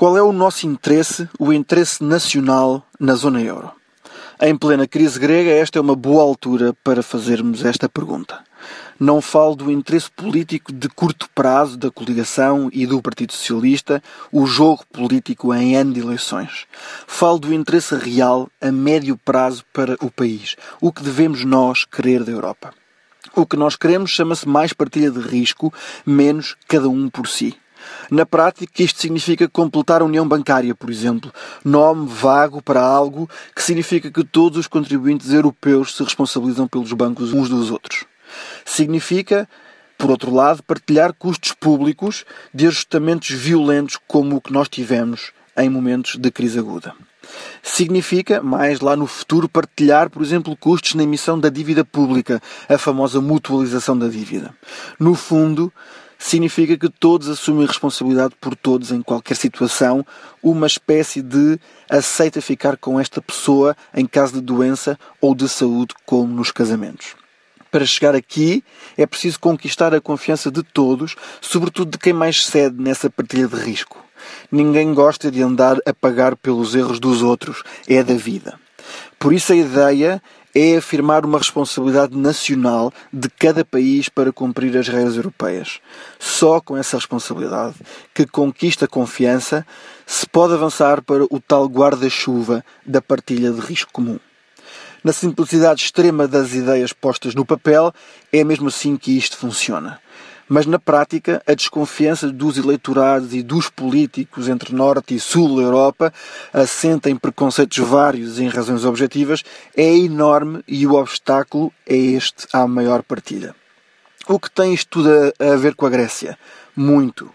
Qual é o nosso interesse, o interesse nacional na zona euro? Em plena crise grega, esta é uma boa altura para fazermos esta pergunta. Não falo do interesse político de curto prazo da coligação e do Partido Socialista, o jogo político em ano de eleições. Falo do interesse real a médio prazo para o país, o que devemos nós querer da Europa. O que nós queremos chama-se mais partilha de risco, menos cada um por si. Na prática, isto significa completar a união bancária, por exemplo, nome vago para algo que significa que todos os contribuintes europeus se responsabilizam pelos bancos uns dos outros. Significa, por outro lado, partilhar custos públicos de ajustamentos violentos como o que nós tivemos em momentos de crise aguda. Significa, mais lá no futuro, partilhar, por exemplo, custos na emissão da dívida pública, a famosa mutualização da dívida. No fundo, significa que todos assumem responsabilidade por todos em qualquer situação, uma espécie de aceita ficar com esta pessoa em caso de doença ou de saúde, como nos casamentos. Para chegar aqui é preciso conquistar a confiança de todos, sobretudo de quem mais cede nessa partilha de risco. Ninguém gosta de andar a pagar pelos erros dos outros, é da vida. Por isso a ideia é afirmar uma responsabilidade nacional de cada país para cumprir as regras europeias. Só com essa responsabilidade, que conquista confiança, se pode avançar para o tal guarda-chuva da partilha de risco comum. Na simplicidade extrema das ideias postas no papel, é mesmo assim que isto funciona. Mas na prática, a desconfiança dos eleitorados e dos políticos entre Norte e Sul da Europa, assenta em preconceitos vários e em razões objetivas, é enorme e o obstáculo é este à maior partilha. O que tem isto tudo a, a ver com a Grécia? Muito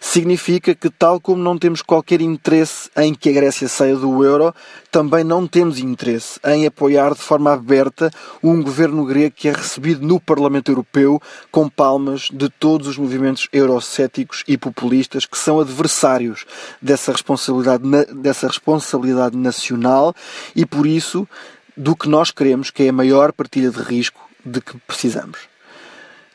significa que, tal como não temos qualquer interesse em que a Grécia saia do euro, também não temos interesse em apoiar de forma aberta um governo grego que é recebido no Parlamento Europeu com palmas de todos os movimentos eurocéticos e populistas que são adversários dessa responsabilidade, dessa responsabilidade nacional e, por isso, do que nós queremos, que é a maior partilha de risco de que precisamos.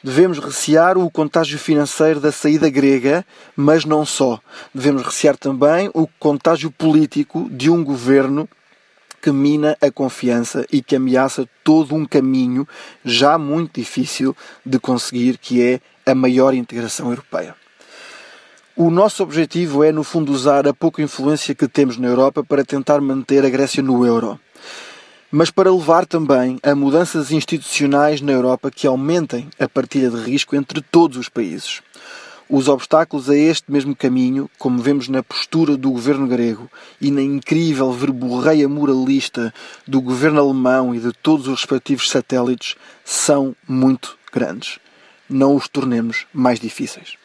Devemos recear o contágio financeiro da saída grega, mas não só. Devemos recear também o contágio político de um governo que mina a confiança e que ameaça todo um caminho já muito difícil de conseguir, que é a maior integração europeia. O nosso objetivo é, no fundo, usar a pouca influência que temos na Europa para tentar manter a Grécia no euro mas para levar também a mudanças institucionais na Europa que aumentem a partilha de risco entre todos os países. Os obstáculos a este mesmo caminho, como vemos na postura do governo grego e na incrível verborreia moralista do governo alemão e de todos os respectivos satélites, são muito grandes. Não os tornemos mais difíceis.